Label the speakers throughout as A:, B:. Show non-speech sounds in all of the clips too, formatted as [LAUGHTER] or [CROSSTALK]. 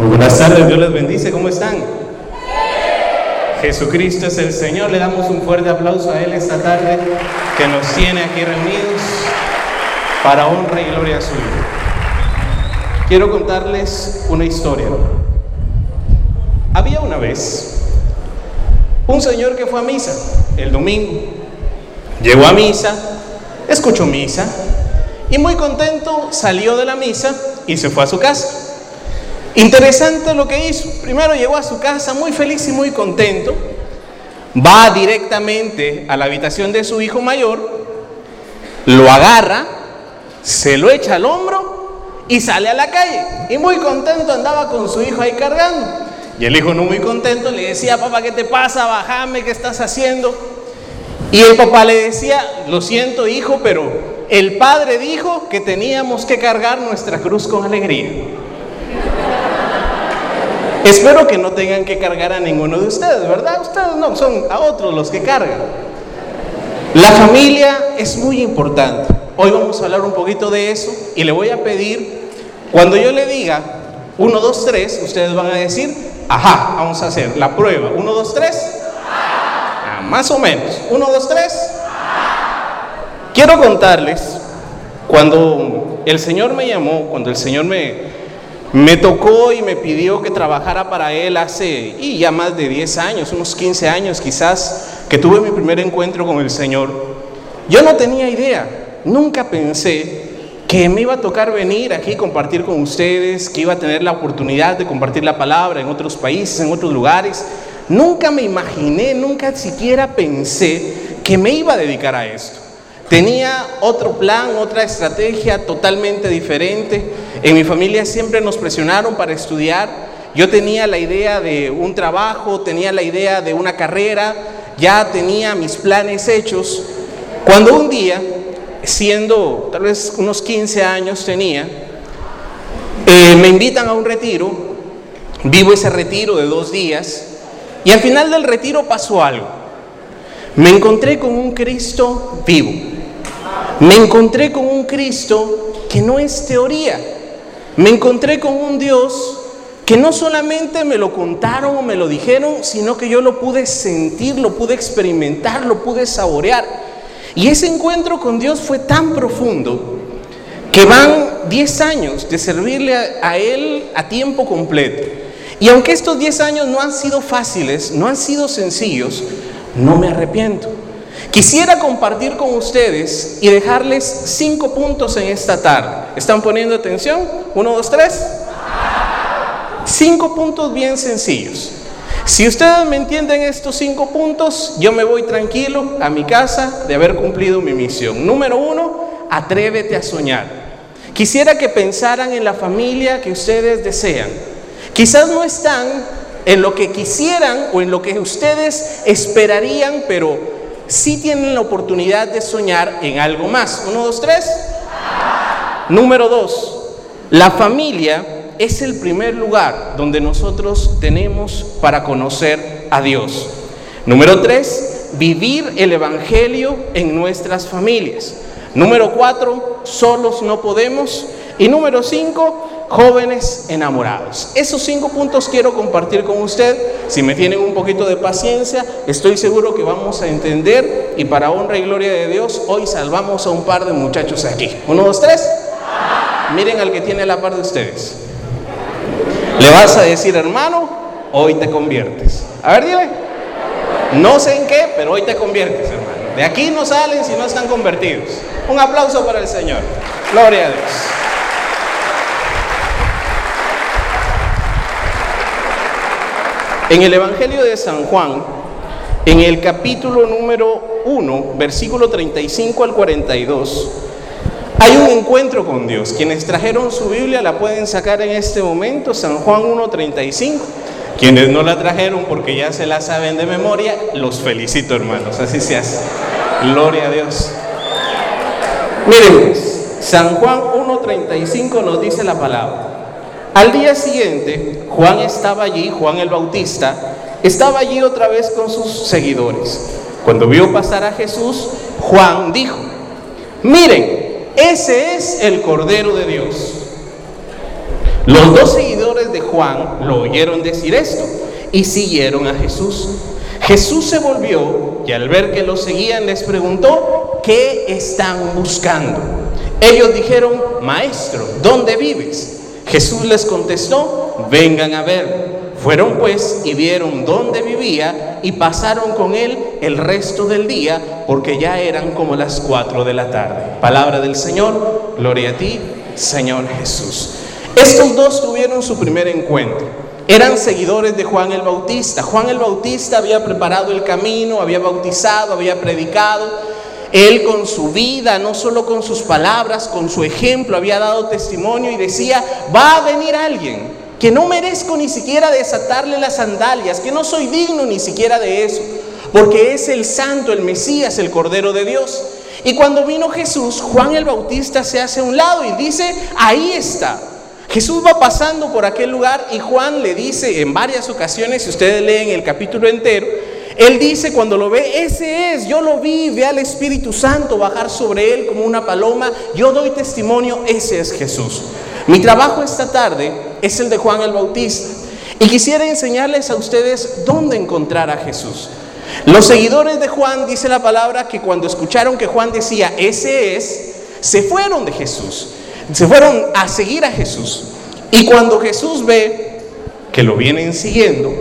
A: Muy buenas tardes, Dios les bendice, ¿cómo están? Jesucristo es el Señor, le damos un fuerte aplauso a Él esta tarde que nos tiene aquí reunidos para honra y gloria suya. Quiero contarles una historia. Había una vez un señor que fue a misa el domingo. Llegó a misa, escuchó misa y muy contento salió de la misa y se fue a su casa. Interesante lo que hizo. Primero llegó a su casa muy feliz y muy contento. Va directamente a la habitación de su hijo mayor, lo agarra, se lo echa al hombro y sale a la calle. Y muy contento andaba con su hijo ahí cargando. Y el hijo no muy contento le decía, papá, ¿qué te pasa? Bájame, ¿qué estás haciendo? Y el papá le decía, lo siento hijo, pero el padre dijo que teníamos que cargar nuestra cruz con alegría. Espero que no tengan que cargar a ninguno de ustedes, ¿verdad? Ustedes no, son a otros los que cargan. La familia es muy importante. Hoy vamos a hablar un poquito de eso y le voy a pedir, cuando yo le diga 1, 2, 3, ustedes van a decir, ajá, vamos a hacer la prueba. 1, 2, 3. más o menos. 1, 2, 3. Quiero contarles, cuando el Señor me llamó, cuando el Señor me, me tocó y me pidió que trabajara para él hace y ya más de 10 años, unos 15 años quizás, que tuve mi primer encuentro con el Señor. Yo no tenía idea, nunca pensé que me iba a tocar venir aquí compartir con ustedes, que iba a tener la oportunidad de compartir la palabra en otros países, en otros lugares. Nunca me imaginé, nunca siquiera pensé que me iba a dedicar a esto. Tenía otro plan, otra estrategia totalmente diferente. En mi familia siempre nos presionaron para estudiar. Yo tenía la idea de un trabajo, tenía la idea de una carrera, ya tenía mis planes hechos. Cuando un día, siendo tal vez unos 15 años tenía, eh, me invitan a un retiro, vivo ese retiro de dos días, y al final del retiro pasó algo. Me encontré con un Cristo vivo. Me encontré con un Cristo que no es teoría. Me encontré con un Dios que no solamente me lo contaron o me lo dijeron, sino que yo lo pude sentir, lo pude experimentar, lo pude saborear. Y ese encuentro con Dios fue tan profundo que van 10 años de servirle a, Él a tiempo completo. Y aunque estos 10 años no han sido fáciles, no han sido sencillos, no me arrepiento. Quisiera compartir con ustedes y dejarles cinco puntos en esta tarde. ¿Están poniendo atención? Uno, dos, tres. Cinco puntos bien sencillos. Si ustedes me entienden estos cinco puntos, yo me voy tranquilo a mi casa de haber cumplido mi misión. Número uno, atrévete a soñar. Quisiera que pensaran en la familia que ustedes desean. Quizás no están en lo que quisieran o en lo que ustedes esperarían, pero si tienen la oportunidad de soñar en algo más. Uno, dos, tres. Número dos, la familia es el primer lugar donde nosotros tenemos para conocer a Dios. Número tres, vivir el Evangelio en nuestras familias. Número cuatro, solos no podemos. Y número cinco, jóvenes enamorados. Esos cinco puntos quiero compartir con usted. Si me tienen un poquito de paciencia, estoy seguro que vamos a entender y para honra y gloria de Dios, hoy salvamos a un par de muchachos aquí. Uno, dos, tres. Miren al que tiene la par de ustedes. Le vas a decir, hermano, hoy te conviertes. A ver, dile. No sé en qué, pero hoy te conviertes, hermano. De aquí no salen si no están convertidos. Un aplauso para el Señor. Gloria a Dios. En el Evangelio de San Juan, en el capítulo número 1, versículo 35 al 42, hay un encuentro con Dios. Quienes trajeron su Biblia la pueden sacar en este momento, San Juan 1.35. Quienes no la trajeron porque ya se la saben de memoria, los felicito hermanos, así se hace. Gloria a Dios. Miren, San Juan 1.35 nos dice la palabra. Al día siguiente, Juan estaba allí, Juan el Bautista, estaba allí otra vez con sus seguidores. Cuando vio pasar a Jesús, Juan dijo, miren, ese es el Cordero de Dios. Los dos seguidores de Juan, lo oyeron decir esto y siguieron a Jesús. Jesús se volvió y al ver que lo seguían les preguntó, ¿qué están buscando? Ellos dijeron, Maestro, ¿dónde vives? Jesús les contestó, vengan a ver. Fueron pues y vieron dónde vivía y pasaron con él el resto del día porque ya eran como las cuatro de la tarde. Palabra del Señor, gloria a ti, Señor Jesús. Estos dos tuvieron su primer encuentro. Eran seguidores de Juan el Bautista. Juan el Bautista había preparado el camino, había bautizado, había predicado. Él con su vida, no solo con sus palabras, con su ejemplo, había dado testimonio y decía, va a venir alguien que no merezco ni siquiera desatarle las sandalias, que no soy digno ni siquiera de eso, porque es el santo, el Mesías, el Cordero de Dios. Y cuando vino Jesús, Juan el Bautista se hace a un lado y dice, ahí está. Jesús va pasando por aquel lugar y Juan le dice en varias ocasiones, si ustedes leen el capítulo entero, él dice cuando lo ve, ese es, yo lo vi, ve al Espíritu Santo bajar sobre él como una paloma, yo doy testimonio, ese es Jesús. Mi trabajo esta tarde es el de Juan el Bautista y quisiera enseñarles a ustedes dónde encontrar a Jesús. Los seguidores de Juan, dice la palabra, que cuando escucharon que Juan decía, ese es, se fueron de Jesús, se fueron a seguir a Jesús. Y cuando Jesús ve que lo vienen siguiendo,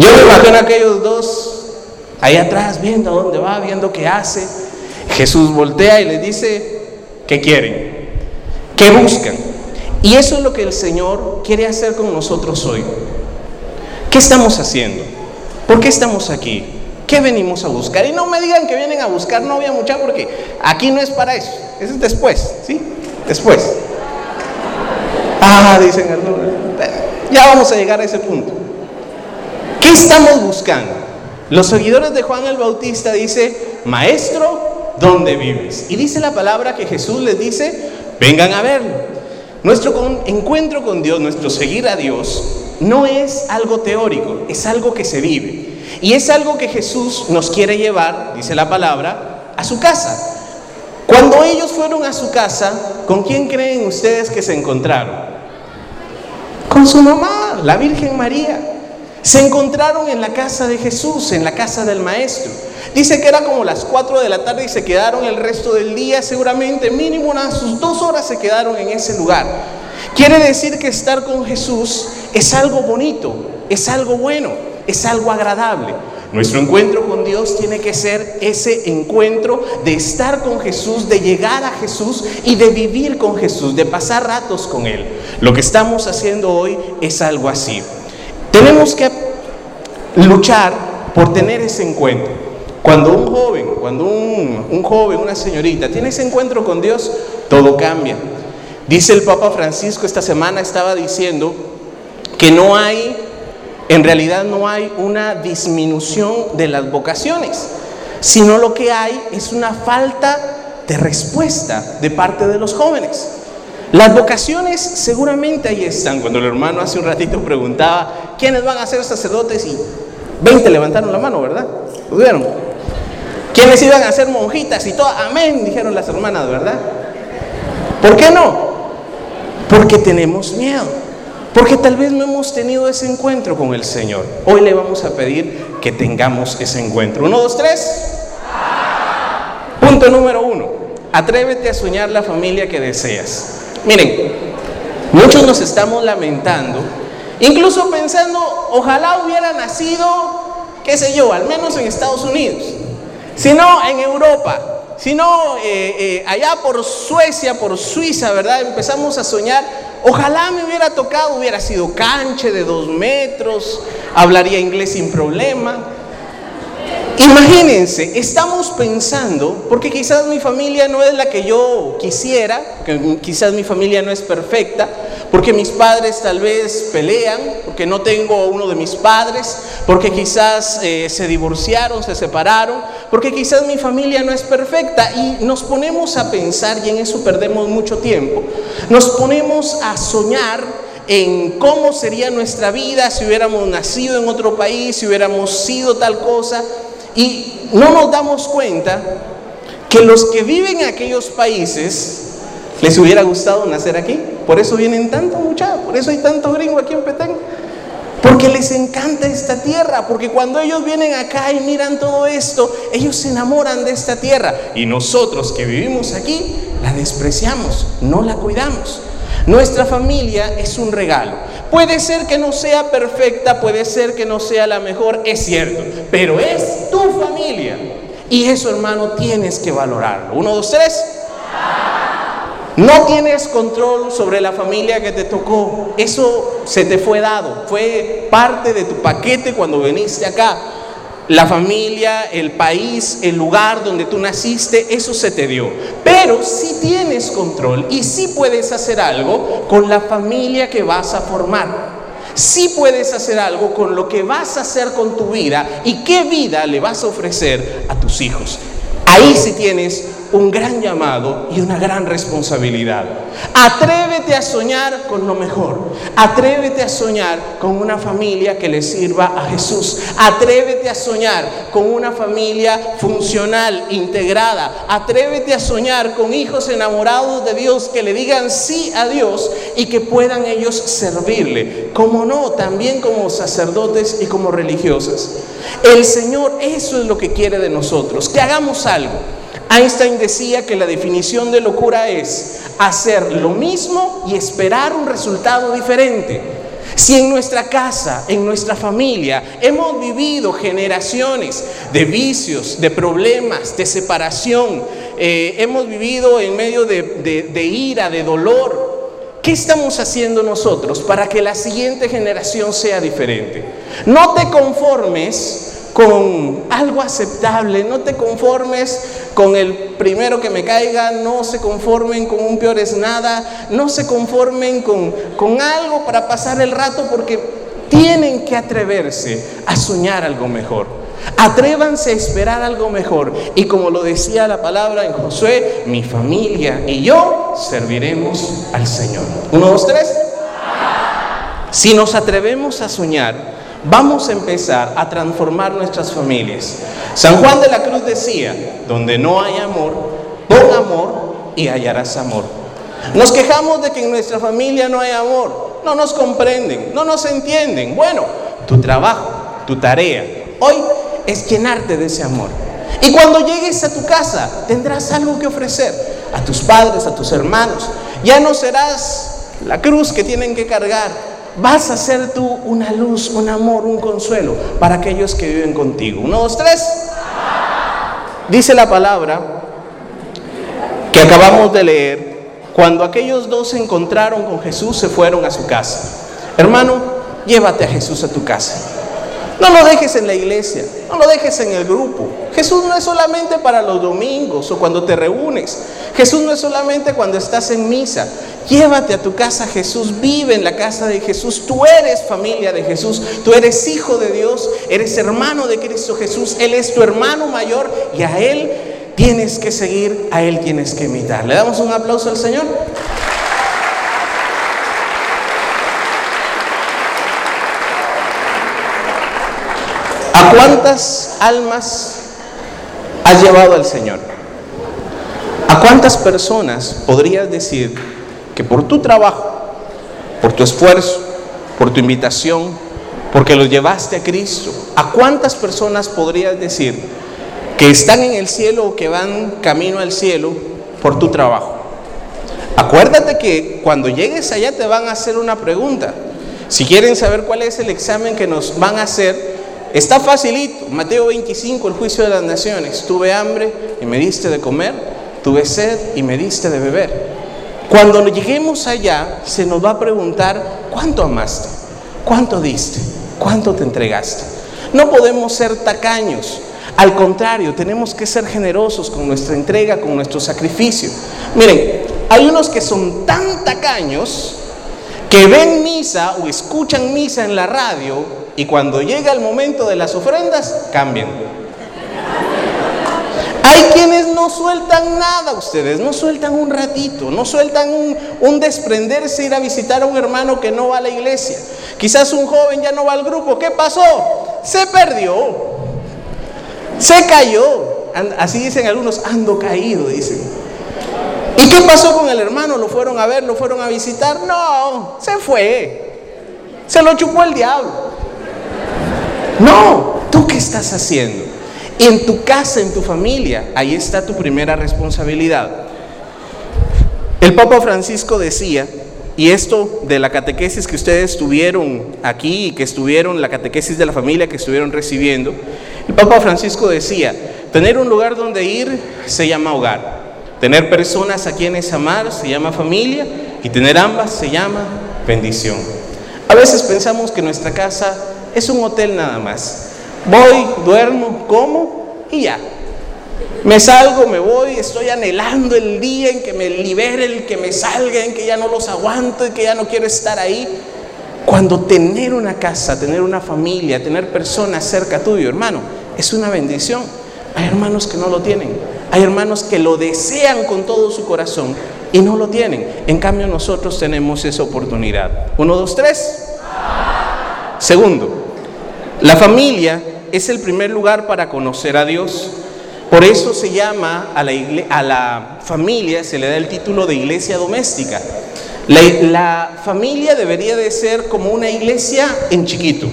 A: yo me imagino a aquellos dos ahí atrás viendo a dónde va, viendo qué hace. Jesús voltea y les dice, ¿qué quieren? ¿Qué buscan? Y eso es lo que el Señor quiere hacer con nosotros hoy. ¿Qué estamos haciendo? ¿Por qué estamos aquí? ¿Qué venimos a buscar? Y no me digan que vienen a buscar novia mucha porque aquí no es para eso. Eso es después, ¿sí? Después. Ah, dicen algunos. Ya vamos a llegar a ese punto. ¿Qué estamos buscando? Los seguidores de Juan el Bautista dice, maestro, ¿dónde vives? Y dice la palabra que Jesús les dice, Vengan a verlo. Nuestro encuentro con Dios, nuestro seguir a Dios, no es algo teórico, es algo que se vive. Y es algo que Jesús nos quiere llevar, dice la palabra, a su casa. Cuando ellos fueron a su casa, ¿con quién creen ustedes que se encontraron? Con su mamá, la Virgen María. Se encontraron en la casa de Jesús, en la casa del Maestro. Dice que era como las 4 de la tarde y se quedaron el resto del día, seguramente mínimo unas dos horas se quedaron en ese lugar. Quiere decir que estar con Jesús es algo bonito, es algo bueno, es algo agradable. Nuestro encuentro con Dios tiene que ser ese encuentro de estar con Jesús, de llegar a Jesús y de vivir con Jesús, de pasar ratos con Él. Lo que estamos haciendo hoy es algo así. Tenemos que luchar por tener ese encuentro. Cuando un joven, cuando un, joven, una señorita tiene ese encuentro con Dios, todo cambia. Dice el Papa Francisco esta semana, estaba diciendo que no hay, en realidad no hay una disminución de las vocaciones, sino lo que hay es una falta de respuesta de parte de los jóvenes. Las vocaciones seguramente ahí están. Cuando el hermano hace un ratito preguntaba, ¿quiénes van a ser sacerdotes? Y 20 levantaron la mano, ¿verdad? ¿Lo vieron? ¿Quiénes iban a ser monjitas y todo? Amén, dijeron las hermanas, ¿verdad? ¿Por qué no? Porque tenemos miedo. Porque tal vez no hemos tenido ese encuentro con el Señor. Hoy le vamos a pedir que tengamos ese encuentro. Uno, dos, tres. Punto número uno. Atrévete a soñar la familia que deseas. Miren, muchos nos estamos lamentando, incluso pensando, ojalá hubiera nacido, qué sé yo, al menos en Estados Unidos sino en Europa, sino eh, eh, allá por Suecia, por Suiza, ¿verdad? Empezamos a soñar, ojalá me hubiera tocado, hubiera sido canche de dos metros, hablaría inglés sin problema. Imagínense, estamos pensando, porque quizás mi familia no es la que yo quisiera, que quizás mi familia no es perfecta, porque mis padres tal vez pelean, porque no tengo uno de mis padres, porque quizás eh, se divorciaron, se separaron, porque quizás mi familia no es perfecta y nos ponemos a pensar, y en eso perdemos mucho tiempo, nos ponemos a soñar en cómo sería nuestra vida si hubiéramos nacido en otro país, si hubiéramos sido tal cosa, y no nos damos cuenta que los que viven en aquellos países les hubiera gustado nacer aquí Por eso vienen tantos muchachos, por eso hay tanto gringo aquí en Petén. Porque les encanta esta tierra, porque cuando ellos vienen acá y miran todo esto, ellos se enamoran de esta tierra. Y nosotros que vivimos aquí, la despreciamos, no la cuidamos. Nuestra familia es un regalo. Puede ser que no sea perfecta, puede ser que no sea la mejor, es cierto, pero es Y eso, hermano, tienes que valorarlo. Uno, dos, tres. No tienes control sobre la familia que te tocó. Eso se te fue dado. Fue parte de tu paquete cuando viniste acá. La familia, el país, el lugar donde tú naciste, eso se te dio. Pero sí tienes control y sí puedes hacer algo con la familia que vas a formar. Sí puedes hacer algo con lo que vas a hacer con tu vida y qué vida le vas a ofrecer a tus hijos. Ahí sí tienes un gran llamado y una gran responsabilidad. Atrévete a soñar con lo mejor. Atrévete a soñar con una familia que le sirva a Jesús. Atrévete a soñar con una familia funcional, integrada. Atrévete a soñar con hijos enamorados de Dios que le digan sí a Dios y que puedan ellos servirle. Como no, también como sacerdotes y como religiosas. El Señor eso es lo que quiere de nosotros, que hagamos algo. Einstein decía que la definición de locura es hacer lo mismo y esperar un resultado diferente. Si en nuestra casa, en nuestra familia, hemos vivido generaciones de vicios, de problemas, de separación, eh, hemos vivido en medio de, de ira, de dolor, ¿qué estamos haciendo nosotros para que la siguiente generación sea diferente? No te conformes con algo aceptable, no te conformes con el primero que me caiga, no se conformen con un peor es nada, no se conformen con, con algo para pasar el rato porque tienen que atreverse a soñar algo mejor. Atrévanse a esperar algo mejor. Y como lo decía la palabra en Josué, mi familia y yo serviremos al Señor. Uno, dos, tres. Si nos atrevemos a soñar, vamos a empezar a transformar nuestras familias. San Juan de la Cruz decía, donde no hay amor, pon amor y hallarás amor. Nos quejamos de que en nuestra familia no hay amor, no nos comprenden, no nos entienden. Bueno, tu trabajo, tu tarea, hoy es llenarte de ese amor. Y cuando llegues a tu casa, tendrás algo que ofrecer a tus padres, a tus hermanos. Ya no serás la cruz que tienen que cargar, vas a ser tú una luz, un amor, un consuelo para aquellos que viven contigo. Uno, dos, tres. Dice la palabra que acabamos de leer, cuando aquellos dos se encontraron con Jesús, se fueron a su casa. Hermano, llévate a Jesús a tu casa. No lo dejes en la iglesia, no lo dejes en el grupo. Jesús no es solamente para los domingos o cuando te reúnes. Jesús no es solamente cuando estás en misa. Llévate a tu casa Jesús, vive en la casa de Jesús. Tú eres familia de Jesús, tú eres hijo de Dios, eres hermano de Cristo Jesús. Él es tu hermano mayor y a Él tienes que seguir, a Él tienes que imitar. ¿Le damos un aplauso al Señor? Cuántas almas has llevado al Señor? ¿A cuántas personas podrías decir que por tu trabajo, por tu esfuerzo, por tu invitación, porque los llevaste a Cristo, ¿a cuántas personas podrías decir que están en el cielo o que van camino al cielo por tu trabajo? Acuérdate que cuando llegues allá te van a hacer una pregunta. Si quieren saber cuál es el examen que nos van a hacer, Está facilito. Mateo 25, el juicio de las naciones. Tuve hambre y me diste de comer. Tuve sed y me diste de beber. Cuando lleguemos allá, se nos va a preguntar, ¿cuánto amaste? ¿Cuánto diste? ¿Cuánto te entregaste? No podemos ser tacaños. Al contrario, tenemos que ser generosos con nuestra entrega, con nuestro sacrificio. Miren, hay unos que son tan tacaños que ven misa o escuchan misa en la radio y cuando llega el momento de las ofrendas, cambian. Hay quienes no sueltan nada ustedes, no sueltan un ratito, no sueltan un, un, desprenderse, ir a visitar a un hermano que no va a la iglesia. Quizás un joven ya no va al grupo. ¿Qué pasó? Se perdió, se cayó. Así dicen algunos, ando caído, dicen. ¿Y qué pasó con el hermano? ¿Lo fueron a ver? ¿Lo fueron a visitar? No, se fue. Se lo chupó el diablo. No, ¿tú qué estás haciendo? En tu casa, en tu familia, ahí está tu primera responsabilidad. El Papa Francisco decía, y esto de la catequesis que ustedes tuvieron aquí y que estuvieron, la catequesis de la familia que estuvieron recibiendo, el Papa Francisco decía, tener un lugar donde ir se llama hogar, tener personas a quienes amar se llama familia y tener ambas se llama bendición. A veces pensamos que nuestra casa es un hotel nada más. Voy, duermo, como y ya. Me salgo, me voy, estoy anhelando el día en que me liberen, que me salga, en que ya no los aguanto y que ya no quiero estar ahí. Cuando tener una casa, tener una familia, tener personas cerca tuyo, hermano, es una bendición. Hay hermanos que no lo tienen. Hay hermanos que lo desean con todo su corazón y no lo tienen. En cambio nosotros tenemos esa oportunidad. Uno, dos, tres. Segundo, la familia es el primer lugar para conocer a Dios. Por eso se llama a la, familia, se le da el título de iglesia doméstica. La, la, familia debería de ser como una iglesia en chiquito,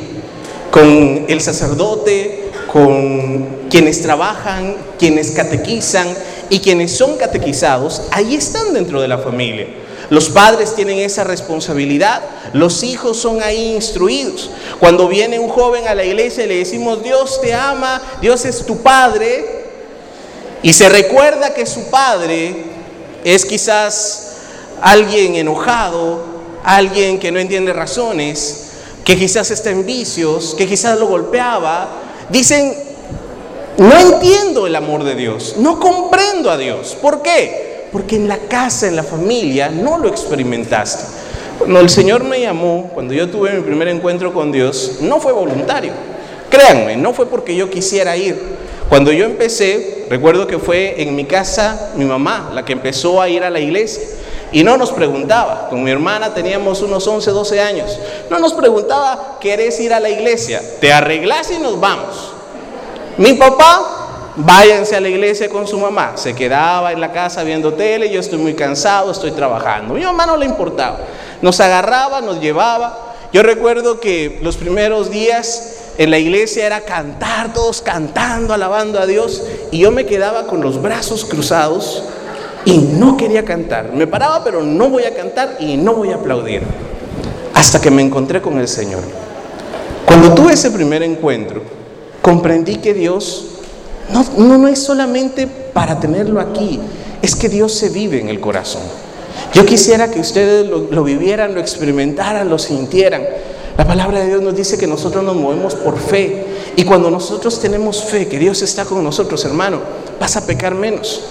A: con el sacerdote, con quienes trabajan, quienes catequizan y quienes son catequizados, ahí están dentro de la familia. Los padres tienen esa responsabilidad, los hijos son ahí instruidos. Cuando viene un joven a la iglesia y le decimos, Dios te ama, Dios es tu padre, y se recuerda que su padre es quizás alguien enojado, alguien que no entiende razones, que quizás está en vicios, que quizás lo golpeaba. Dicen, no entiendo el amor de Dios, no comprendo a Dios. ¿Por qué? Porque en la casa, en la familia, no lo experimentaste. Cuando el Señor me llamó, cuando yo tuve mi primer encuentro con Dios, no fue voluntario. Créanme, no fue porque yo quisiera ir. Cuando yo empecé, recuerdo que fue en mi casa mi mamá la que empezó a ir a la iglesia. Y no nos preguntaba, con mi hermana teníamos unos 11, 12 años, no nos preguntaba, ¿querés ir a la iglesia? Te arreglás y nos vamos. Mi papá, váyanse a la iglesia con su mamá. Se quedaba en la casa viendo tele, yo estoy muy cansado, estoy trabajando. Mi mamá no le importaba. Nos agarraba, nos llevaba. Yo recuerdo que los primeros días en la iglesia era cantar, todos cantando, alabando a Dios, y yo me quedaba con los brazos cruzados y no quería cantar. Me paraba, pero no voy a cantar y no voy a aplaudir. Hasta que me encontré con el Señor. Cuando tuve ese primer encuentro, comprendí que Dios no, no, es solamente para tenerlo aquí, es que Dios se vive en el corazón. Yo quisiera que ustedes lo, lo vivieran, lo experimentaran, lo sintieran. La palabra de Dios nos dice que nosotros nos movemos por fe. Y cuando nosotros tenemos fe, que Dios está con nosotros, hermano, vas a pecar menos.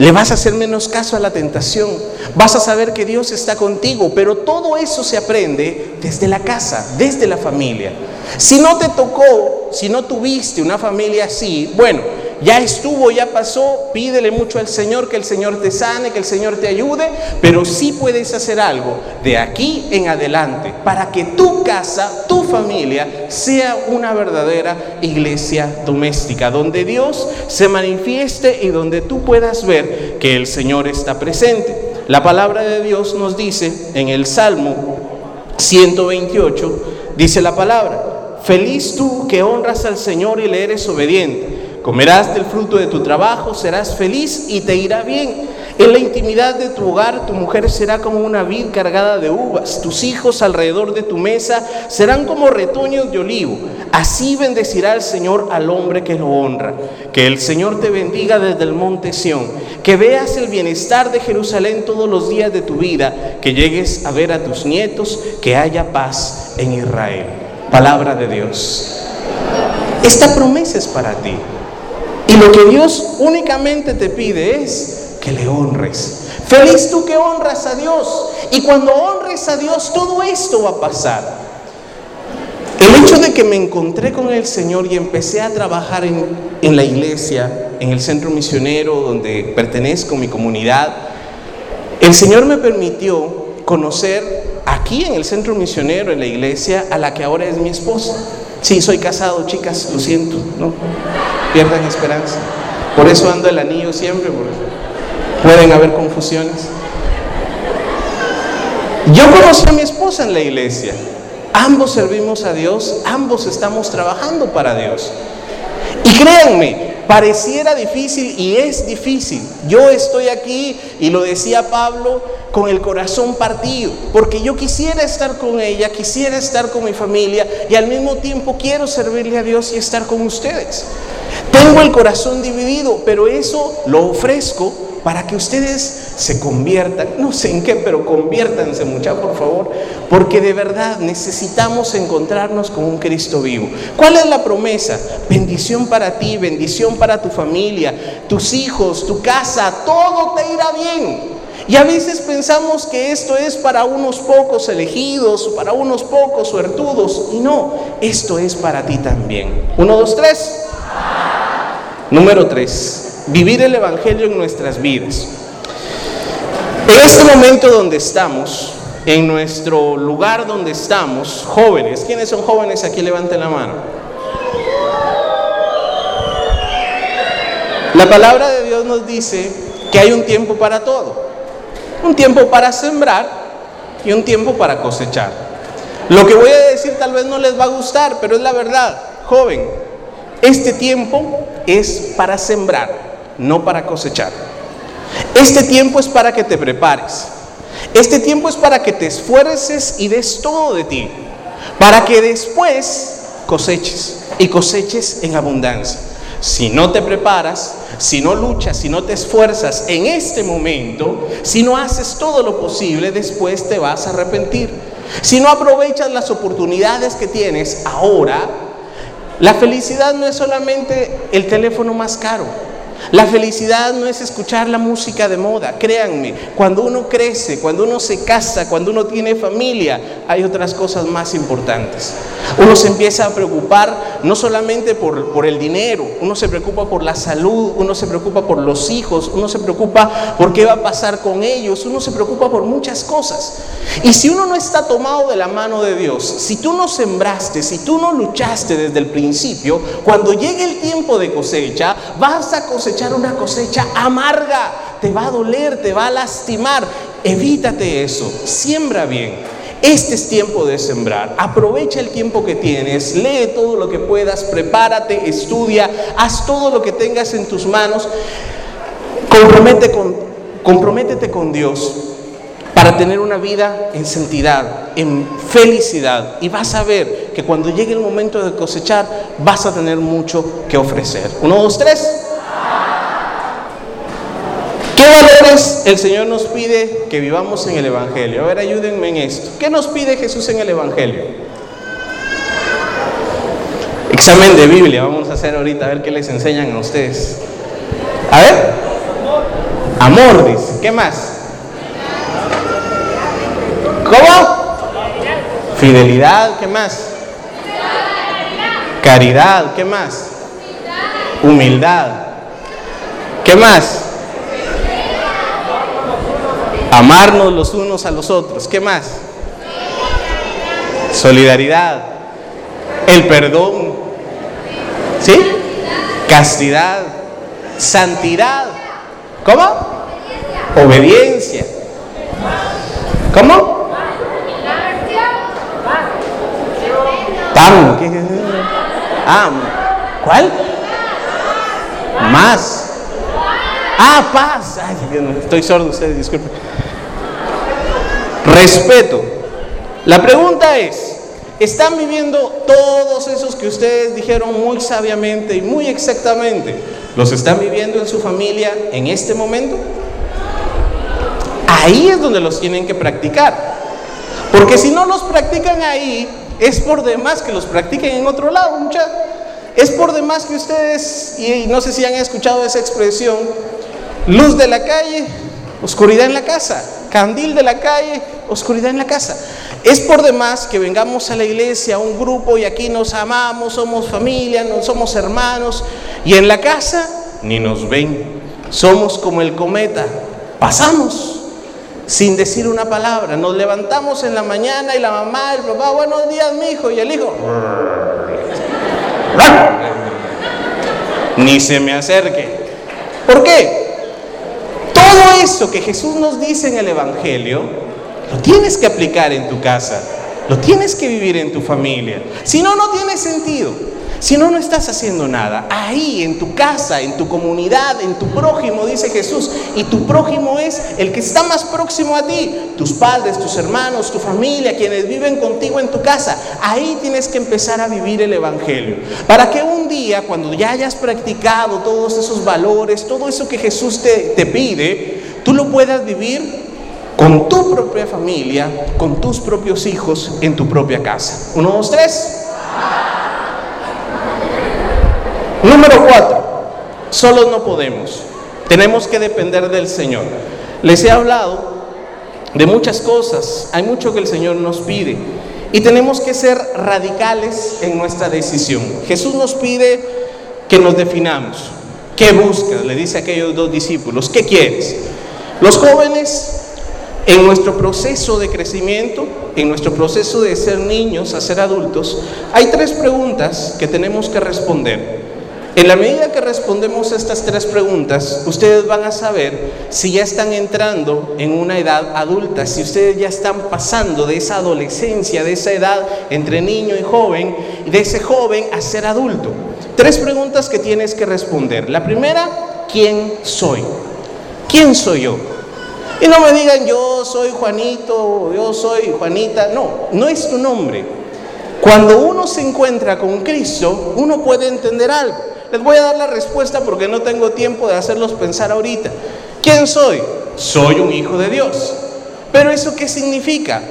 A: Le vas a hacer menos caso a la tentación. Vas a saber que Dios está contigo. Pero todo eso se aprende desde la casa, desde la familia. Si no te tocó, si no tuviste una familia así, bueno, ya estuvo, ya pasó, pídele mucho al Señor que el Señor te sane, que el Señor te ayude, pero sí puedes hacer algo de aquí en adelante para que tu casa, tu familia, sea una verdadera iglesia doméstica, donde Dios se manifieste y donde tú puedas ver que el Señor está presente. La palabra de Dios nos dice en el Salmo 128, dice la palabra, feliz tú que honras al Señor y le eres obediente Comerás del fruto de tu trabajo, serás feliz y te irá bien. En la intimidad de tu hogar, tu mujer será como una vid cargada de uvas. Tus hijos alrededor de tu mesa serán como retoños de olivo. Así bendecirá el Señor al hombre que lo honra. Que el Señor te bendiga desde el monte Sión. Que veas el bienestar de Jerusalén todos los días de tu vida. Que llegues a ver a tus nietos. Que haya paz en Israel. Palabra de Dios. Esta promesa es para ti. Y lo que Dios únicamente te pide es que le honres. Feliz tú que honras a Dios. Y cuando honres a Dios, todo esto va a pasar. El hecho de que me encontré con el Señor y empecé a trabajar en, la iglesia, en el centro misionero donde pertenezco, mi comunidad, el Señor me permitió conocer aquí en el centro misionero, en la iglesia, a la que ahora es mi esposa. Sí, soy casado, chicas, lo siento, no pierdan esperanza. Por eso ando el anillo siempre. Pueden haber confusiones. Yo conocí a mi esposa en la iglesia. Ambos servimos a Dios, ambos estamos trabajando para Dios. Y créanme, pareciera difícil y es difícil. Yo estoy aquí, y lo decía Pablo, con el corazón partido, porque yo quisiera estar con ella, quisiera estar con mi familia y al mismo tiempo quiero servirle a Dios y estar con ustedes. Tengo el corazón dividido, pero eso lo ofrezco para que ustedes se conviertan, no sé en qué, pero conviértanse mucha por favor, porque de verdad necesitamos encontrarnos con un Cristo vivo. ¿Cuál es la promesa? Bendición para ti, bendición para tu familia, tus hijos, tu casa, todo te irá bien. Y a veces pensamos que esto es para unos pocos elegidos, para unos pocos suertudos, y no, esto es para ti también. Uno, dos, tres. Número tres vivir el Evangelio en nuestras vidas. En este momento donde estamos, en nuestro lugar donde estamos, jóvenes, ¿quiénes son jóvenes? Aquí levanten la mano. La palabra de Dios nos dice que hay un tiempo para todo. Un tiempo para sembrar y un tiempo para cosechar. Lo que voy a decir tal vez no les va a gustar, pero es la verdad. Joven, este tiempo es para sembrar no para cosechar. Este tiempo es para que te prepares. Este tiempo es para que te esfuerces y des todo de ti, para que después coseches y coseches en abundancia. Si no te preparas, si no luchas, si no te esfuerzas en este momento, si no haces todo lo posible, después te vas a arrepentir. Si no aprovechas las oportunidades que tienes ahora, la felicidad no es solamente el teléfono más caro. La felicidad no es escuchar la música de moda, créanme, cuando uno crece, cuando uno se casa, cuando uno tiene familia, hay otras cosas más importantes. Uno se empieza a preocupar no solamente por, por el dinero, uno se preocupa por la salud, uno se preocupa por los hijos, uno se preocupa por qué va a pasar con ellos, uno se preocupa por muchas cosas. Y si uno no está tomado de la mano de Dios, si tú no sembraste, si tú no luchaste desde el principio, cuando llegue el tiempo de cosecha, vas a cosechar una cosecha amarga, te va a doler, te va a lastimar. Evítate eso, siembra bien. Este es tiempo de sembrar. Aprovecha el tiempo que tienes, lee todo lo que puedas, prepárate, estudia, haz todo lo que tengas en tus manos. Compromete con, comprométete con Dios para tener una vida en santidad, en felicidad. Y vas a ver que cuando llegue el momento de cosechar, vas a tener mucho que ofrecer. Uno, dos, tres. ¿Qué valores el Señor nos pide que vivamos en el Evangelio? A ver, ayúdenme en esto. ¿Qué nos pide Jesús en el Evangelio? Examen de Biblia, vamos a hacer ahorita, a ver qué les enseñan a ustedes. A ver. Amor, dice. ¿Qué más? ¿Cómo? Fidelidad, ¿qué más? Caridad, ¿qué más? Humildad. ¿Qué más? Amarnos los unos a los otros. ¿Qué más? Solidaridad. El perdón. ¿Sí? Castidad. Santidad. ¿Cómo? Obediencia. ¿Cómo? Pam. Ah, ¿cuál? Más. Ah, paz. Ay, estoy sordo, ustedes disculpen. Respeto. La pregunta es, ¿están viviendo todos esos que ustedes dijeron muy sabiamente y muy exactamente? ¿Los están viviendo en su familia en este momento? Ahí es donde los tienen que practicar. Porque si no los practican ahí, es por demás que los practiquen en otro lado, muchachos. Es por demás que ustedes, y no sé si han escuchado esa expresión, luz de la calle, oscuridad en la casa, candil de la calle, oscuridad en la casa. Es por demás que vengamos a la iglesia, a un grupo y aquí nos amamos, somos familia, no somos hermanos y en la casa ni nos ven. Somos como el cometa, pasamos sin decir una palabra. Nos levantamos en la mañana y la mamá, el papá, buenos días, mi hijo, y el hijo. [LAUGHS] Ni se me acerque. ¿Por qué? Eso que Jesús nos dice en el Evangelio, lo tienes que aplicar en tu casa, lo tienes que vivir en tu familia. Si no, no tiene sentido. Si no, no estás haciendo nada. Ahí, en tu casa, en tu comunidad, en tu prójimo, dice Jesús. Y tu prójimo es el que está más próximo a ti. Tus padres, tus hermanos, tu familia, quienes viven contigo en tu casa. Ahí tienes que empezar a vivir el Evangelio. Para que un día, cuando ya hayas practicado todos esos valores, todo eso que Jesús te, te pide, tú lo puedas vivir con tu propia familia, con tus propios hijos, en tu propia casa. Uno, dos, tres. Número cuatro, solos no podemos. Tenemos que depender del Señor. Les he hablado de muchas cosas. Hay mucho que el Señor nos pide. Y tenemos que ser radicales en nuestra decisión. Jesús nos pide que nos definamos. ¿Qué buscas? Le dice a aquellos dos discípulos. ¿Qué quieres? Los jóvenes, en nuestro proceso de crecimiento, en nuestro proceso de ser niños a ser adultos, hay tres preguntas que tenemos que responder. En la medida que respondemos estas tres preguntas, ustedes van a saber si ya están entrando en una edad adulta, si ustedes ya están pasando de esa adolescencia, de esa edad entre niño y joven, de ese joven a ser adulto. Tres preguntas que tienes que responder. La primera, ¿quién soy? ¿Quién soy yo? Y no me digan yo soy Juanito, yo soy Juanita. No, no es tu nombre. Cuando uno se encuentra con Cristo, uno puede entender algo. Les voy a dar la respuesta porque no tengo tiempo de hacerlos pensar ahorita. ¿Quién soy? Soy un hijo de Dios. Pero eso qué significa?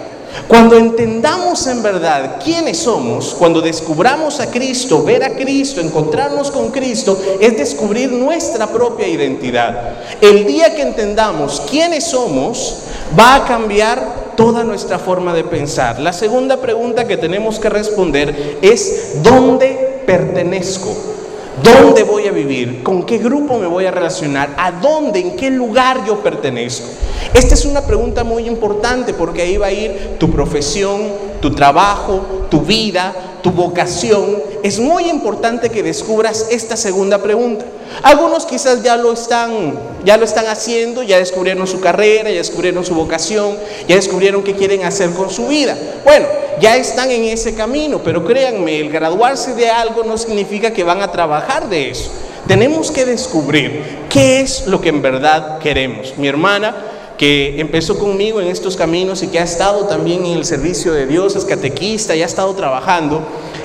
A: Cuando entendamos en verdad quiénes somos, cuando descubramos a Cristo, ver a Cristo, encontrarnos con Cristo, es descubrir nuestra propia identidad. El día que entendamos quiénes somos, va a cambiar toda nuestra forma de pensar. La segunda pregunta que tenemos que responder es, ¿dónde pertenezco? ¿Dónde voy a vivir? ¿Con qué grupo me voy a relacionar? ¿A dónde? ¿En qué lugar yo pertenezco? Esta es una pregunta muy importante porque ahí va a ir tu profesión, tu trabajo, tu vida, tu vocación. Es muy importante que descubras esta segunda pregunta. Algunos quizás ya lo están ya lo están haciendo, ya descubrieron su carrera, ya descubrieron su vocación, ya descubrieron qué quieren hacer con su vida. Bueno, ya están en ese camino, pero créanme, el graduarse de algo no significa que van a trabajar de eso. Tenemos que descubrir qué es lo que en verdad queremos. Mi hermana que empezó conmigo en estos caminos y que ha estado también en el servicio de Dios, es catequista y ha estado trabajando.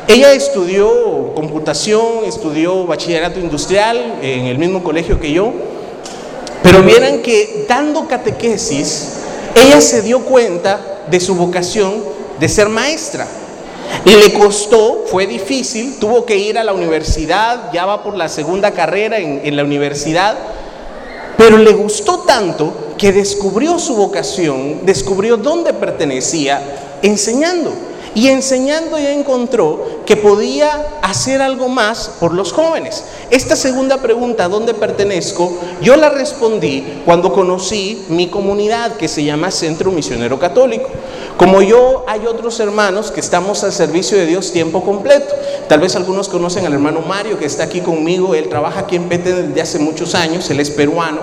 A: Ella estudió computación, estudió bachillerato industrial en el mismo colegio que yo, pero vieran que dando catequesis, ella se dio cuenta de su vocación de ser maestra. Y le costó, fue difícil, tuvo que ir a la universidad, ya va por la segunda carrera en, en la universidad, pero le gustó tanto que descubrió su vocación, descubrió dónde pertenecía, enseñando. Y enseñando ya encontró que podía hacer algo más por los jóvenes. Esta segunda pregunta, ¿dónde pertenezco? Yo la respondí cuando conocí mi comunidad que se llama Centro Misionero Católico. Como yo, hay otros hermanos que estamos al servicio de Dios tiempo completo. Tal vez algunos conocen al hermano Mario que está aquí conmigo. Él trabaja aquí en Pete desde hace muchos años. Él es peruano.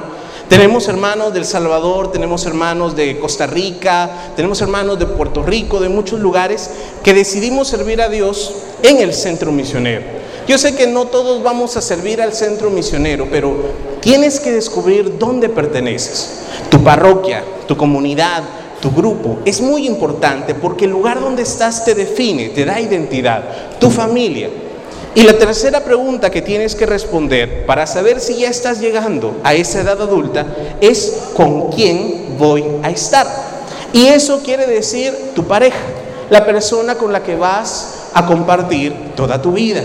A: Tenemos hermanos del Salvador, tenemos hermanos de Costa Rica, tenemos hermanos de Puerto Rico, de muchos lugares que decidimos servir a Dios en el centro misionero. Yo sé que no todos vamos a servir al centro misionero, pero tienes que descubrir dónde perteneces. Tu parroquia, tu comunidad, tu grupo es muy importante porque el lugar donde estás te define, te da identidad. Tu familia, y la tercera pregunta que tienes que responder para saber si ya estás llegando a esa edad adulta es ¿con quién voy a estar? Y eso quiere decir tu pareja, la persona con la que vas a compartir toda tu vida.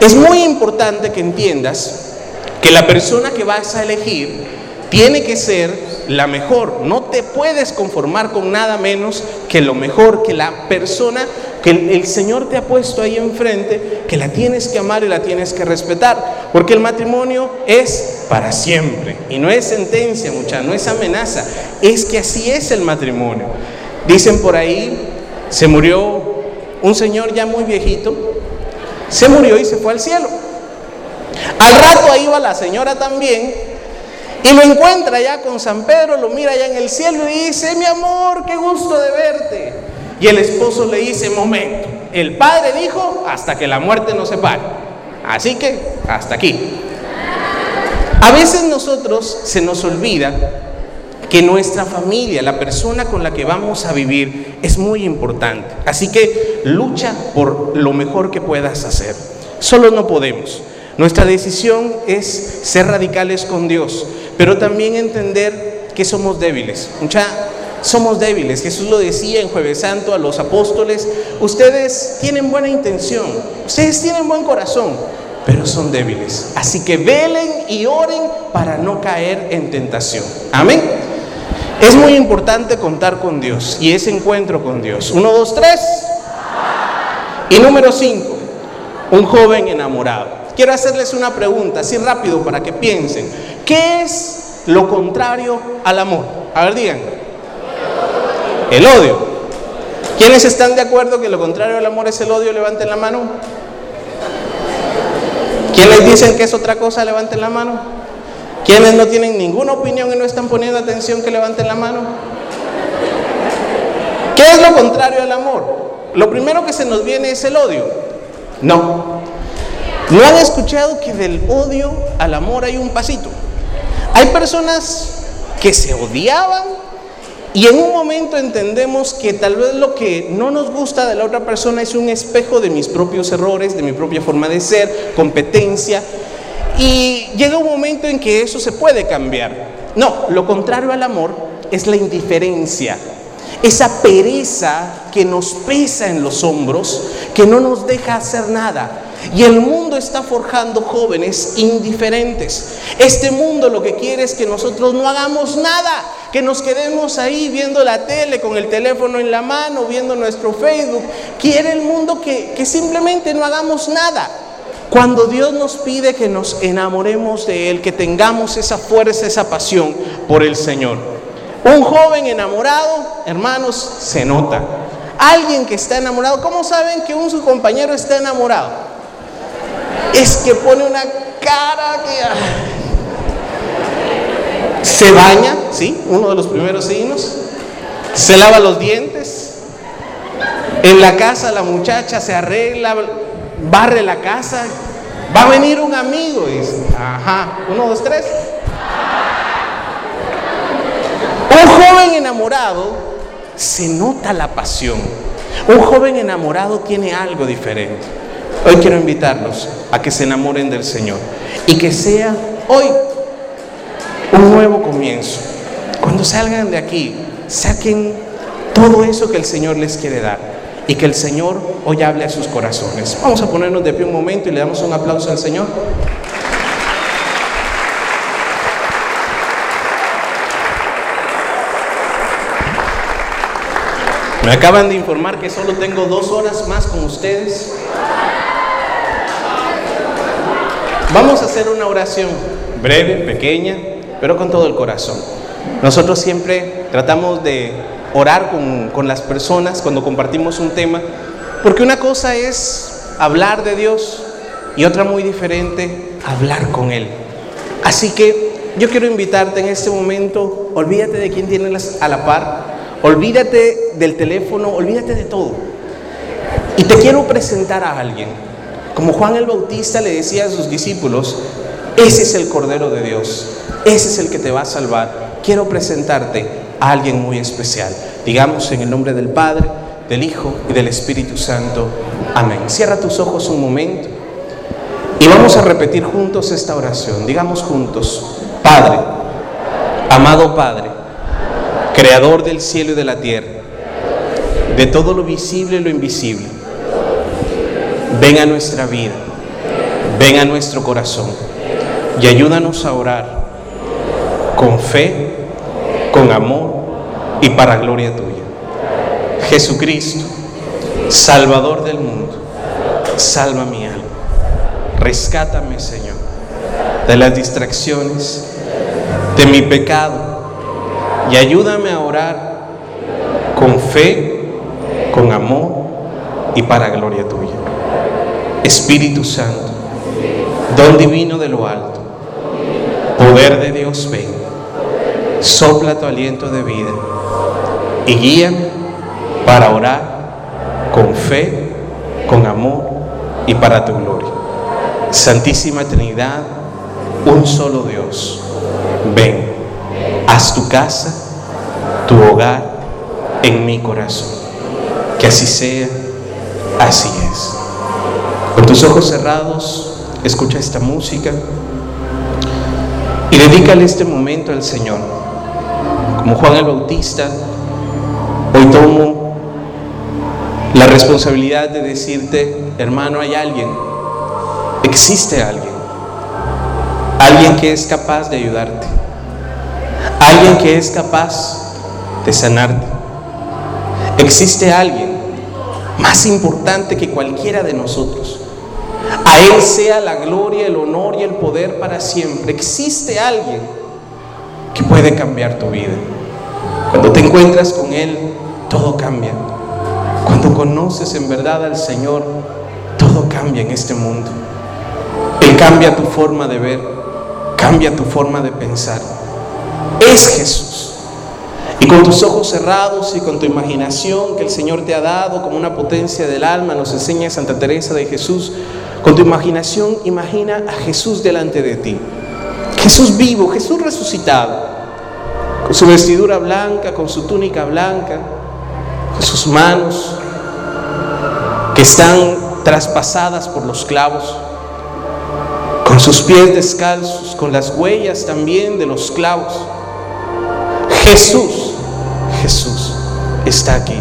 A: Es muy importante que entiendas que la persona que vas a elegir tiene que ser la mejor. No te puedes conformar con nada menos que lo mejor, que la persona que el, Señor te ha puesto ahí enfrente, que la tienes que amar y la tienes que respetar, porque el matrimonio es para siempre y no es sentencia, mucha, no es amenaza, es que así es el matrimonio. Dicen por ahí, se murió un señor ya muy viejito, se murió y se fue al cielo. Al rato ahí va la señora también Y lo encuentra ya con San Pedro, lo mira allá en el cielo y dice, mi amor, qué gusto de verte. Y el esposo le dice, momento, el padre dijo, hasta que la muerte nos separe. Así que, hasta aquí. A veces nosotros se nos olvida que nuestra familia, la persona con la que vamos a vivir, es muy importante. Así que lucha por lo mejor que puedas hacer. Solo no podemos. Nuestra decisión es ser radicales con Dios, pero también entender que somos débiles. Mucha, somos débiles. Jesús lo decía en Jueves Santo a los apóstoles, ustedes tienen buena intención, ustedes tienen buen corazón, pero son débiles. Así que velen y oren para no caer en tentación. Amén. Es muy importante contar con Dios y ese encuentro con Dios. Uno, dos, tres. Y número cinco, un joven enamorado. Quiero hacerles una pregunta, así rápido para que piensen. ¿Qué es lo contrario al amor? A ver, digan. El odio. ¿Quiénes están de acuerdo que lo contrario al amor es el odio? Levanten la mano. ¿Quiénes dicen que es otra cosa? Levanten la mano. ¿Quiénes no tienen ninguna opinión y no están poniendo atención que levanten la mano? ¿Qué es lo contrario al amor? Lo primero que se nos viene es el odio. No. ¿No han escuchado que del odio al amor hay un pasito? Hay personas que se odiaban y en un momento entendemos que tal vez lo que no nos gusta de la otra persona es un espejo de mis propios errores, de mi propia forma de ser, competencia, y llega un momento en que eso se puede cambiar. No, lo contrario al amor es la indiferencia, esa pereza que nos pesa en los hombros, que no nos deja hacer nada. Y el mundo está forjando jóvenes indiferentes. Este mundo lo que quiere es que nosotros no hagamos nada, que nos quedemos ahí viendo la tele con el teléfono en la mano, viendo nuestro Facebook. Quiere el mundo que, que simplemente no hagamos nada. Cuando Dios nos pide que nos enamoremos de Él, que tengamos esa fuerza, esa pasión por el Señor. Un joven enamorado, hermanos, se nota. Alguien que está enamorado, ¿cómo saben que un su compañero está enamorado? Es que pone una cara que... Se baña, ¿sí? Uno de los primeros signos. Se lava los dientes. En la casa la muchacha se arregla, barre la casa, va a venir un amigo, dice, ajá, uno, dos, tres. Un joven enamorado se nota la pasión. Un joven enamorado tiene algo diferente. Hoy quiero invitarlos a que se enamoren del Señor y que sea hoy un nuevo comienzo. Cuando salgan de aquí, saquen todo eso que el Señor les quiere dar y que el Señor hoy hable a sus corazones. Vamos a ponernos de pie un momento y le damos un aplauso al Señor. Me acaban de informar que solo tengo dos horas más con ustedes. Vamos a hacer una oración breve, pequeña, pero con todo el corazón. Nosotros siempre tratamos de orar con, las personas cuando compartimos un tema, porque una cosa es hablar de Dios y otra muy diferente, hablar con Él. Así que yo quiero invitarte en este momento, olvídate de quién tienes a la par, olvídate del teléfono, olvídate de todo. Y te quiero presentar a alguien. Como Juan el Bautista le decía a sus discípulos, ese es el Cordero de Dios, ese es el que te va a salvar. Quiero presentarte a alguien muy especial. Digamos en el nombre del Padre, del Hijo y del Espíritu Santo. Amén. Cierra tus ojos un momento y vamos a repetir juntos esta oración. Digamos juntos, Padre, amado Padre, Creador del cielo y de la tierra, de todo lo visible y lo invisible, ven a nuestra vida, ven a nuestro corazón y ayúdanos a orar con fe con amor y para gloria tuya. Jesucristo, Salvador del mundo, salva mi alma. Rescátame, Señor, de las distracciones, de mi pecado, y ayúdame a orar con fe, con amor y para gloria. Espíritu Santo, don divino de lo alto, poder de Dios, ven Sopla tu aliento de vida y guíame para orar con fe, con amor y para tu gloria. Santísima Trinidad, un solo Dios. Ven, haz tu casa, tu hogar en mi corazón. Que así sea, así es. Con tus ojos cerrados, escucha esta música y dedícale este momento al Señor. Como Juan el Bautista, hoy tomo la responsabilidad de decirte, hermano, hay alguien, existe alguien, alguien que es capaz de ayudarte, alguien que es capaz de sanarte. Existe alguien más importante que cualquiera de nosotros. A Él sea la gloria, el honor y el poder para siempre. Existe alguien que puede cambiar tu vida. Cuando te encuentras con Él, todo cambia. Cuando conoces en verdad al Señor, todo cambia en este mundo. Él cambia tu forma de ver, cambia tu forma de pensar. Es Jesús. Y con tus ojos cerrados y con tu imaginación que el Señor te ha dado como una potencia del alma, nos enseña Santa Teresa de Jesús, con tu imaginación imagina a Jesús delante de ti. Jesús vivo, Jesús resucitado, con su vestidura blanca, con su túnica blanca, con sus manos que están traspasadas por los clavos, con sus pies descalzos, con las huellas también de los clavos. Jesús, Jesús está aquí.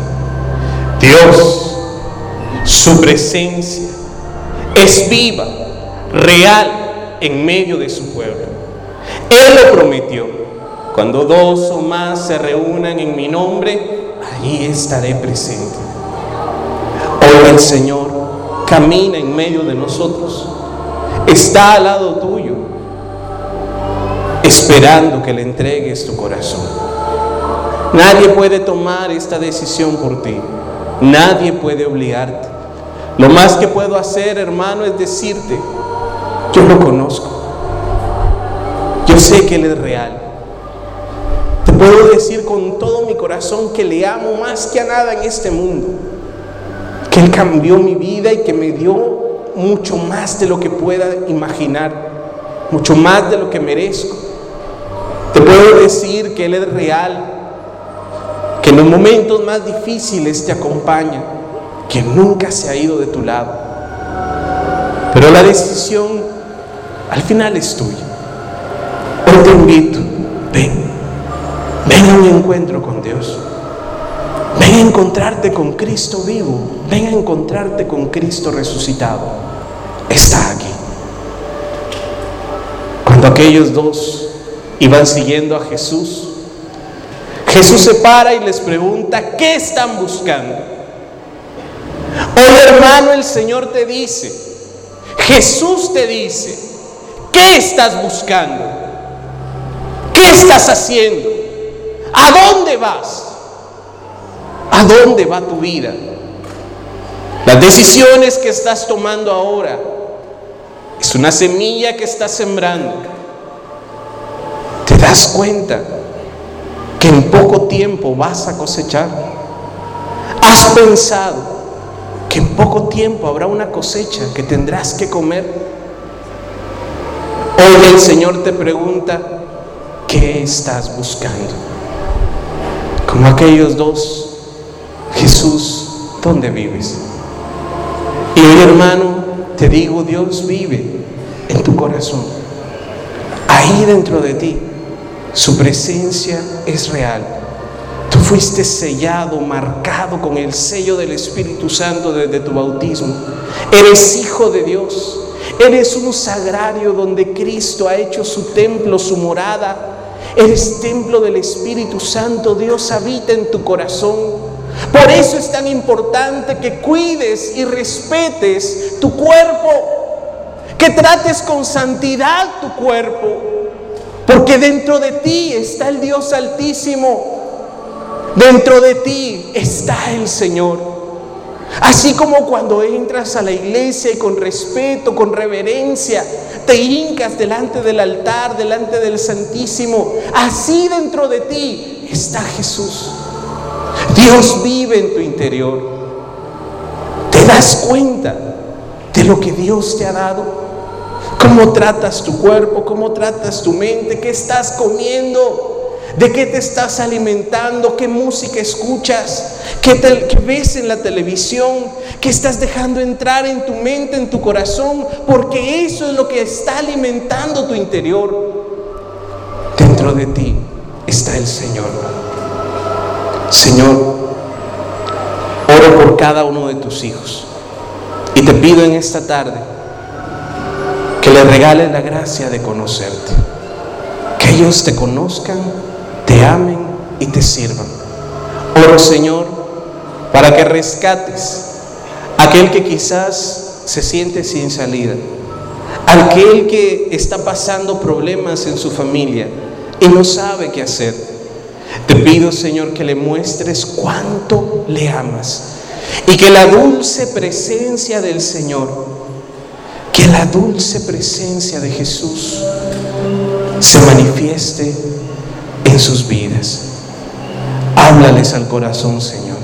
A: Dios, su presencia es viva, real en medio de su pueblo. Él lo prometió. Cuando dos o más se reúnan en mi nombre, allí estaré presente. Hoy el Señor camina en medio de nosotros, está al lado tuyo, esperando que le entregues tu corazón. Nadie puede tomar esta decisión por ti, nadie puede obligarte. Lo más que puedo hacer, hermano, es decirte, yo lo conozco, yo sé que Él es real. Te puedo decir con todo mi corazón que le amo más que a nada en este mundo, que Él cambió mi vida y que me dio mucho más de lo que pueda imaginar, mucho más de lo que merezco. Te puedo decir que Él es real, que en los momentos más difíciles te acompaña, que nunca se ha ido de tu lado. Pero la decisión al final es tuya. Hoy te invito, ven, ven a un encuentro con Dios. Ven a encontrarte con Cristo vivo. Ven a encontrarte con Cristo resucitado. Está aquí. Cuando aquellos dos iban siguiendo a Jesús, Jesús se para y les pregunta, ¿qué están buscando? Hoy hermano el Señor te dice, Jesús te dice, ¿qué estás buscando? ¿Qué estás haciendo? ¿A dónde vas? ¿A dónde va tu vida? Las decisiones que estás tomando ahora es una semilla que estás sembrando. ¿Te das cuenta que en poco tiempo vas a cosechar? ¿Has pensado que en poco tiempo habrá una cosecha que tendrás que comer? Hoy el Señor te pregunta, ¿qué estás buscando? Como aquellos dos, Jesús, ¿dónde vives? Y hoy hermano, te digo, Dios vive en tu corazón. Ahí dentro de ti, su presencia es real. Fuiste sellado, marcado con el sello del Espíritu Santo desde tu bautismo. Eres hijo de Dios. Eres un sagrario donde Cristo ha hecho su templo, su morada. Eres templo del Espíritu Santo. Dios habita en tu corazón. Por eso es tan importante que cuides y respetes tu cuerpo, que trates con santidad tu cuerpo, porque dentro de ti está el Dios altísimo, dentro de ti está el Señor. Así como cuando entras a la iglesia y con respeto, con reverencia, te hincas delante del altar, delante del Santísimo. Así dentro de ti está Jesús. Dios vive en tu interior. ¿Te das cuenta de lo que Dios te ha dado? ¿Cómo tratas tu cuerpo? ¿Cómo tratas tu mente? ¿Qué estás comiendo? ¿De qué te estás alimentando? ¿Qué música escuchas? ¿Qué, ves en la televisión? ¿Qué estás dejando entrar en tu mente, en tu corazón? Porque eso es lo que está alimentando tu interior. Dentro de ti está el Señor. Señor, oro por cada uno de tus hijos. Y te pido en esta tarde que le regales la gracia de conocerte. Que ellos te conozcan te amen y te sirvan. Oro, Señor, para que rescates a aquel que quizás se siente sin salida, aquel que está pasando problemas en su familia y no sabe qué hacer. Te pido, Señor, que le muestres cuánto le amas y que la dulce presencia del Señor, que la dulce presencia de Jesús se manifieste en sus vidas. Háblales al corazón, Señor.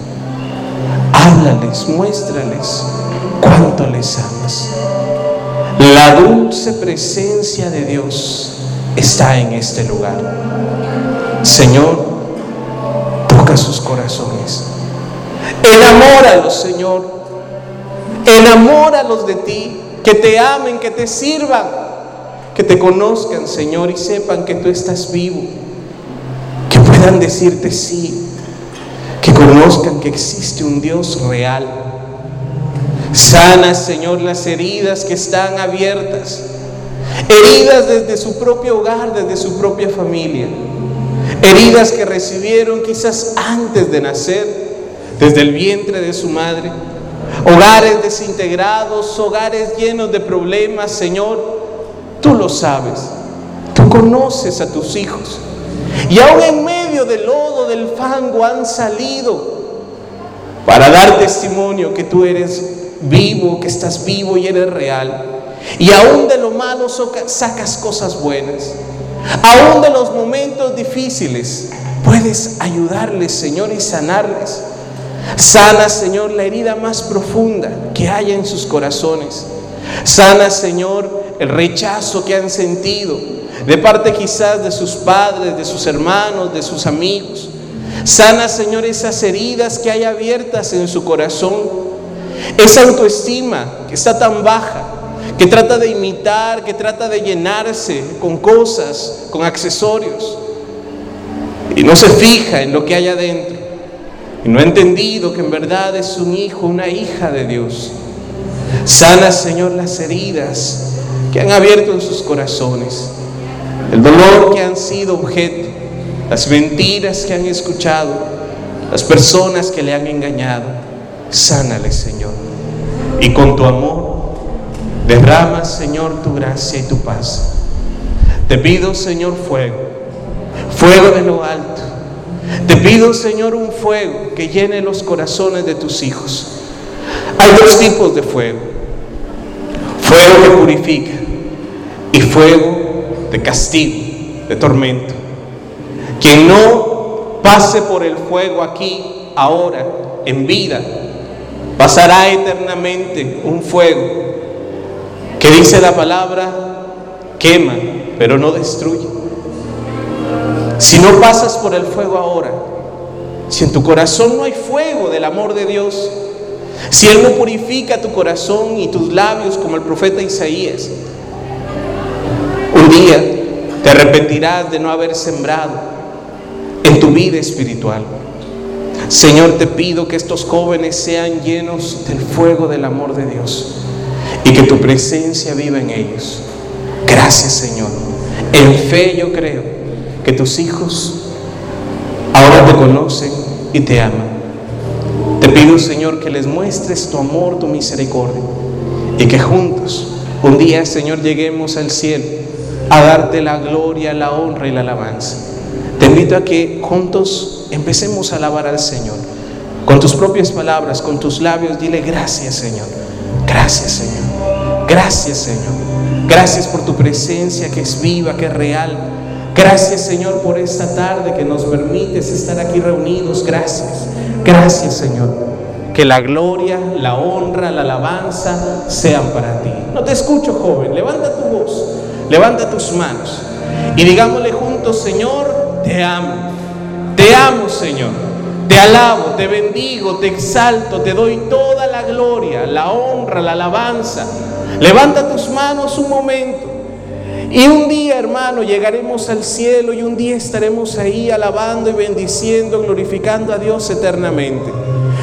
A: Háblales, muéstrales cuánto les amas. La dulce presencia de Dios está en este lugar. Señor, toca sus corazones. Enamóralos, Señor. Enamóralos de ti. Que te amen, que te sirvan. Que te conozcan, Señor, y sepan que tú estás vivo puedan decirte sí, que conozcan que existe un Dios real. Sana, Señor, las heridas que están abiertas, heridas desde su propio hogar, desde su propia familia, heridas que recibieron quizás antes de nacer, desde el vientre de su madre, hogares desintegrados, hogares llenos de problemas, Señor, tú lo sabes, tú conoces a tus hijos. Y aún en medio del lodo, del fango, han salido para dar testimonio que tú eres vivo, que estás vivo y eres real. Y aún de lo malo sacas cosas buenas. Aún de los momentos difíciles puedes ayudarles, Señor, y sanarles. Sana, Señor, la herida más profunda que haya en sus corazones. Sana, Señor, el rechazo que han sentido de parte quizás de sus padres, de sus hermanos, de sus amigos. Sana, Señor, esas heridas que hay abiertas en su corazón. Esa autoestima que está tan baja, que trata de imitar, que trata de llenarse con cosas, con accesorios. Y no se fija en lo que hay adentro. Y no ha entendido que en verdad es un hijo, una hija de Dios. Sana, Señor, las heridas que han abierto en sus corazones el dolor que han sido objeto, las mentiras que han escuchado, las personas que le han engañado. Sánale, Señor. Y con tu amor, derrama, Señor, tu gracia y tu paz. Te pido, Señor, fuego, fuego de lo alto. Te pido, Señor, un fuego que llene los corazones de tus hijos. Hay dos tipos de fuego. Fuego que purifica y fuego de castigo, de tormento. Quien no pase por el fuego aquí, ahora, en vida, pasará eternamente un fuego que dice la palabra, quema, pero no destruye. Si no pasas por el fuego ahora, si en tu corazón no hay fuego del amor de Dios, si Él no purifica tu corazón y tus labios como el profeta Isaías, un día te arrepentirás de no haber sembrado en tu vida espiritual. Señor, te pido que estos jóvenes sean llenos del fuego del amor de Dios y que tu presencia viva en ellos. Gracias, Señor. En fe yo creo que tus hijos ahora te conocen y te aman. Te pido, Señor, que les muestres tu amor, tu misericordia y que juntos un día, Señor, lleguemos al cielo a darte la gloria, la honra y la alabanza. Te invito a que juntos empecemos a alabar al Señor. Con tus propias palabras, con tus labios, dile gracias Señor. Gracias Señor. Gracias, Señor. Gracias por tu presencia que es viva, que es real. Gracias, Señor, por esta tarde que nos permites estar aquí reunidos. Gracias. Gracias, Señor. Que la gloria, la honra, la alabanza sean para ti. No te escucho, joven. Levanta tu voz, levanta tus manos y digámosle juntos, Señor, te amo. Te amo, Señor. Te alabo, te bendigo, te exalto, te doy toda la gloria, la honra, la alabanza. Levanta tus manos un momento. Y un día, hermano, llegaremos al cielo y un día estaremos ahí alabando y bendiciendo, glorificando a Dios eternamente.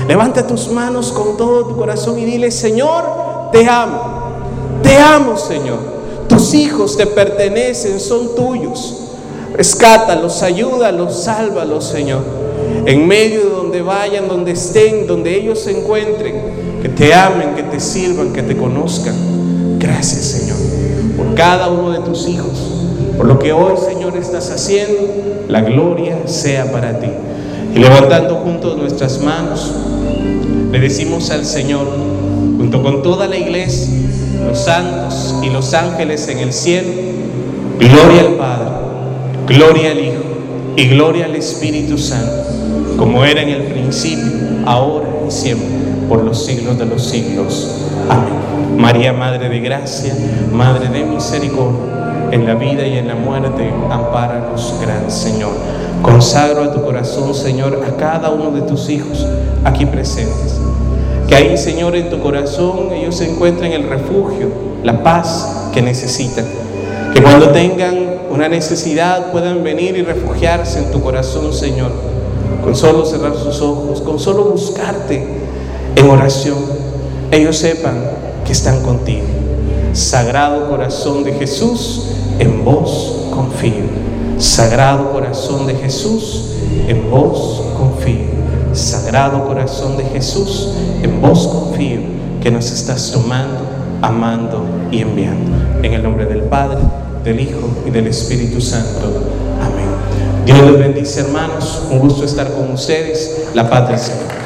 A: Levanta tus manos con todo tu corazón y dile, Señor, te amo. Te amo, Señor. Tus hijos te pertenecen, son tuyos. Rescátalos, ayúdalos, sálvalos, Señor. En medio de donde vayan, donde estén, donde ellos se encuentren, que te amen, que te sirvan, que te conozcan. Gracias, Señor, por cada uno de tus hijos. Por lo que hoy, Señor, estás haciendo, la gloria sea para ti. Y levantando juntos nuestras manos, le decimos al Señor, junto con toda la iglesia, los santos y los ángeles en el cielo, gloria al Padre, gloria al Hijo y gloria al Espíritu Santo, como era en el principio, ahora y siempre, por los siglos de los siglos. Amén. María, Madre de Gracia, Madre de Misericordia, en la vida y en la muerte, ampáranos, gran Señor. Consagro a tu corazón, Señor, a cada uno de tus hijos aquí presentes. Que ahí, Señor, en tu corazón ellos encuentren el refugio, la paz que necesitan. Que cuando tengan una necesidad puedan venir y refugiarse en tu corazón, Señor. Con solo cerrar sus ojos, con solo buscarte en oración, ellos sepan que están contigo. Sagrado corazón de Jesús, en vos confío. Sagrado corazón de Jesús, en vos confío. Sagrado corazón de Jesús, en vos confío que nos estás tomando, amando y enviando. En el nombre del Padre, del Hijo y del Espíritu Santo. Amén. Dios les bendice, hermanos. Un gusto estar con ustedes. La paz del Señor.